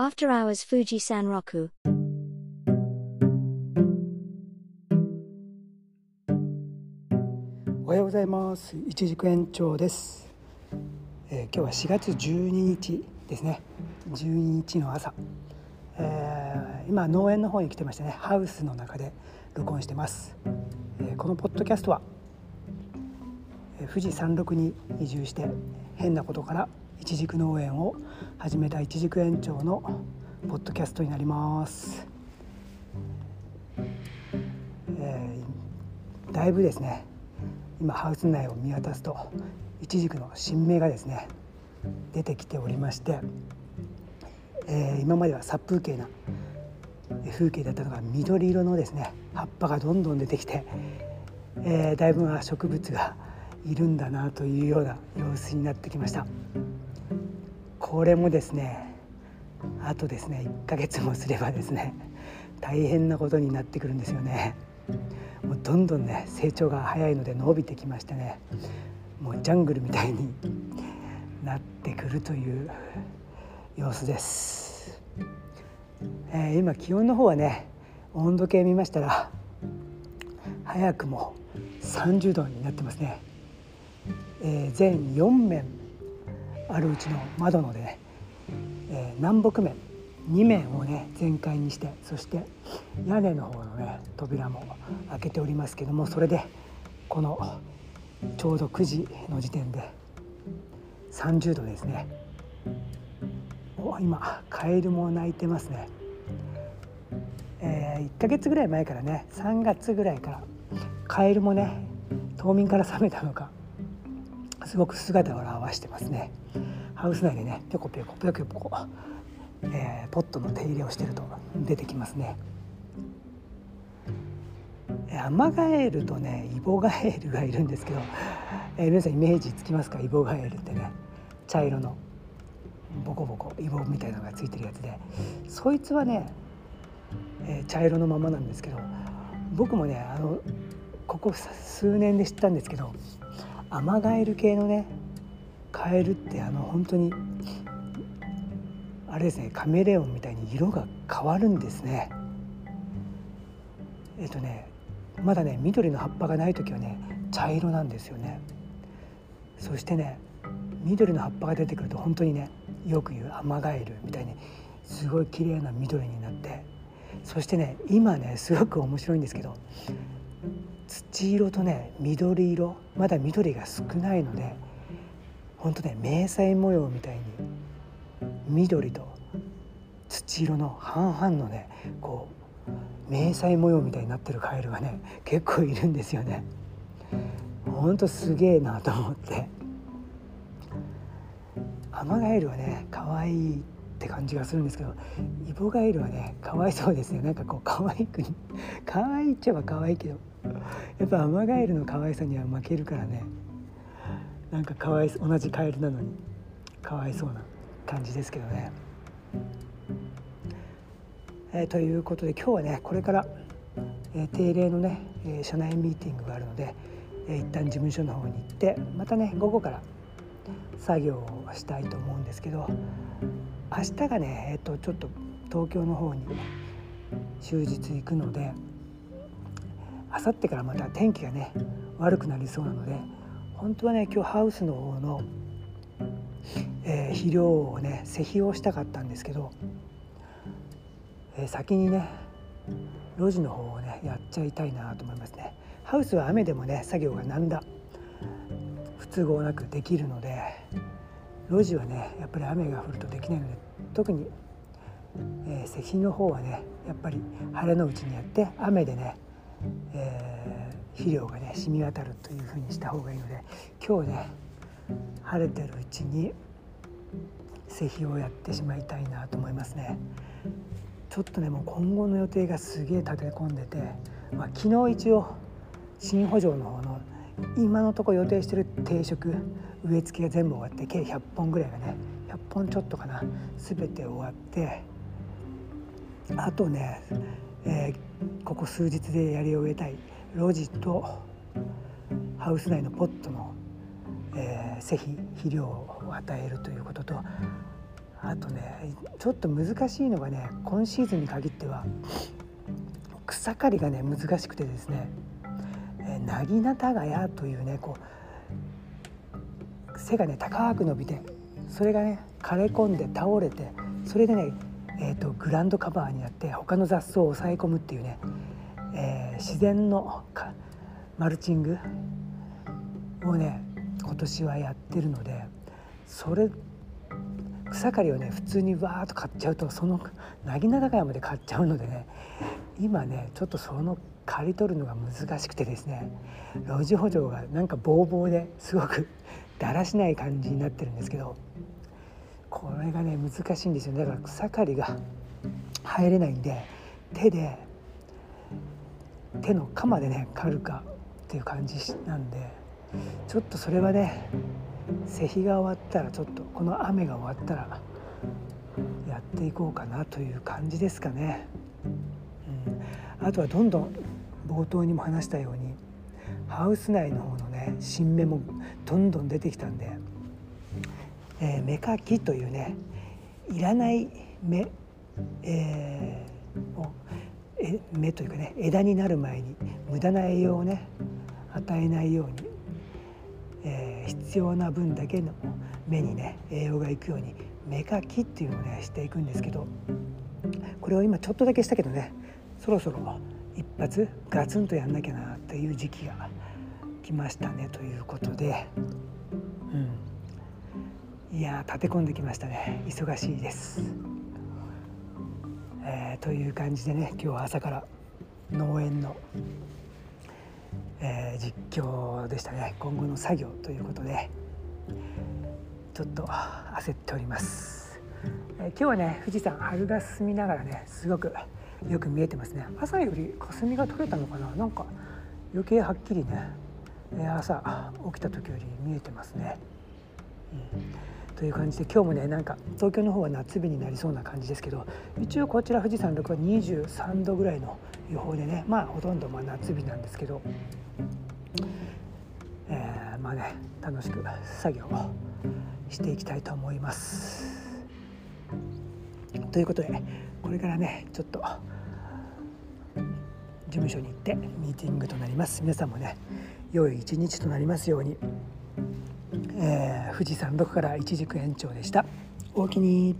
After Hours Fuji Sanroku おはようございます。一軸園長です、えー今日は4月12日ですね。12日の朝、えー今農園の方に来てましてねハウスの中で録音してます、えーこのポッドキャストは、富士山麓に移住して変なことから一軸農園を始めた一軸園長のポッドキャストになります、えーだいぶですね今ハウス内を見渡すとイチジクの新芽がですね出てきておりまして、えー今までは殺風景な風景だったのが緑色のですね葉っぱがどんどん出てきて、えーだいぶ植物がいるんだなというような様子になってきました。これもですねあとですね1ヶ月もすればですね大変なことになってくるんですよね。もうどんどんね成長が早いので伸びてきましてねもうジャングルみたいになってくるという様子です、えー今気温の方はね温度計見ましたら早くも30度になってますね、えー全4面あるうちの窓のでね、えー南北面2面をね全開にしてそして屋根の方のね扉も開けておりますけどもそれでこのちょうど9時の時点で30度ですね。お今カエルも鳴いてますね、え1ヶ月ぐらい前からね3月ぐらいからカエルもね冬眠から覚めたのかすごく姿を現してますね。ハウス内でねぴょこぴょこぴょこぴょこえーポットの手入れをしてると出てきますね。えーアマガエルとねイボガエルがいるんですけど、えー皆さんイメージつきますか？イボガエルってね茶色のボコボコイボみたいなのがついてるやつで。そいつはね、えー茶色のままなんですけど僕もねあのここ数年で知ったんですけどアマガエル系のねカエルってあの本当にあれですねカメレオンみたいに色が変わるんですね。えっとねまだね緑の葉っぱがない時はね茶色なんですよね。そしてね緑の葉っぱが出てくると本当にねよく言うアマガエルみたいにすごい綺麗な緑になって。そしてね今ねすごく面白いんですけど土色とね緑色まだ緑が少ないので本当ね迷彩模様みたいに緑と土色の半々のねこう迷彩模様みたいになってるカエルがね結構いるんですよね。ほんとすげえなと思ってアマガエルはね可愛いって感じがするんですけどイボガエルはねかわいそうですねなんかこう可愛く可愛いっちゃえば可愛いけどやっぱアマガエルの可愛さには負けるからねなんかかわい同じカエルなのにかわいそうな感じですけどね。えーということで今日はねこれから、えー定例のね、えー社内ミーティングがあるので、えー一旦事務所の方に行ってまたね午後から作業をしたいと思うんですけど明日がね、えー、とちょっと東京の方に終日行くので明後日からまた天気がね悪くなりそうなので本当はね今日ハウスの方の、えー肥料をね施肥をしたかったんですけど、えー先にね路地の方をねやっちゃいたいなと思いますね。ハウスは雨でもね作業がなんだ不都合なくできるので路地はねやっぱり雨が降るとできないので特に、えー、の方はねやっぱり晴れのうちにやって雨でね、えー肥料がね染み渡るというふうにした方がいいので今日ね晴れてるうちに施肥をやってしまいたいなと思いますね。ちょっとねもう今後の予定がすげえ立て込んでて、まあ、昨日一応新補助の方の今のとこ予定してる定食植え付けが全部終わって計100本ぐらいがね100本ちょっとかな全て終わってあとね、えーここ数日でやり終えたい路地とハウス内のポットの、えー施肥肥料を与えるということとあとねちょっと難しいのがね今シーズンに限っては草刈りがね難しくてですねなぎなたがやというねこう背がね高く伸びてそれがね枯れ込んで倒れてそれでね、えーと、グランドカバーになって他の雑草を抑え込むっていうね、えー、自然のマルチングをね今年はやってるのでそれ草刈りをね普通にわーっと買っちゃうとそのなぎなたがやまで買っちゃうのでね今ねちょっとその刈り取るのが難しくてですね路地補助がなんかボーボーですごくだらしない感じになってるんですけどこれがね難しいんですよだから草刈りが入れないんで手で手の鎌でね刈るかっていう感じなんでちょっとそれはね施肥が終わったらちょっとこの雨が終わったらやっていこうかなという感じですかね。うん、あとはどんどん冒頭にも話したようにハウス内の方のね新芽もどんどん出てきたんで、えー、芽かきというねいらない芽、えー、をえ芽というかね枝になる前に無駄な栄養をね与えないように、えー、必要な分だけの芽にね栄養がいくように芽かきっていうのをねしていくんですけどこれを今ちょっとだけしたけどねそろそろ一発ガツンとやんなきゃなっていう時期が来ましたねということで、うん、いや立て込んできましたね。忙しいです。えー、という感じでね今日は朝から農園の、えー、実況でしたね。今後の作業ということでちょっと焦っております、えー、今日はね富士山春が進みながらねすごくよく見えてますね。朝より霞が取れたのかな？なんか余計はっきりね朝起きた時より見えてますね、うん、という感じで今日もねなんか東京の方は夏日になりそうな感じですけど一応こちら富士山6は23度ぐらいの予報でねまあほとんどま夏日なんですけど、えー、まあね楽しく作業をしていきたいと思います。ということでこれからねちょっと事務所に行ってミーティングとなります皆さんもね良い一日となりますように、えー、富士山麓から一軸延長でした？おおきに。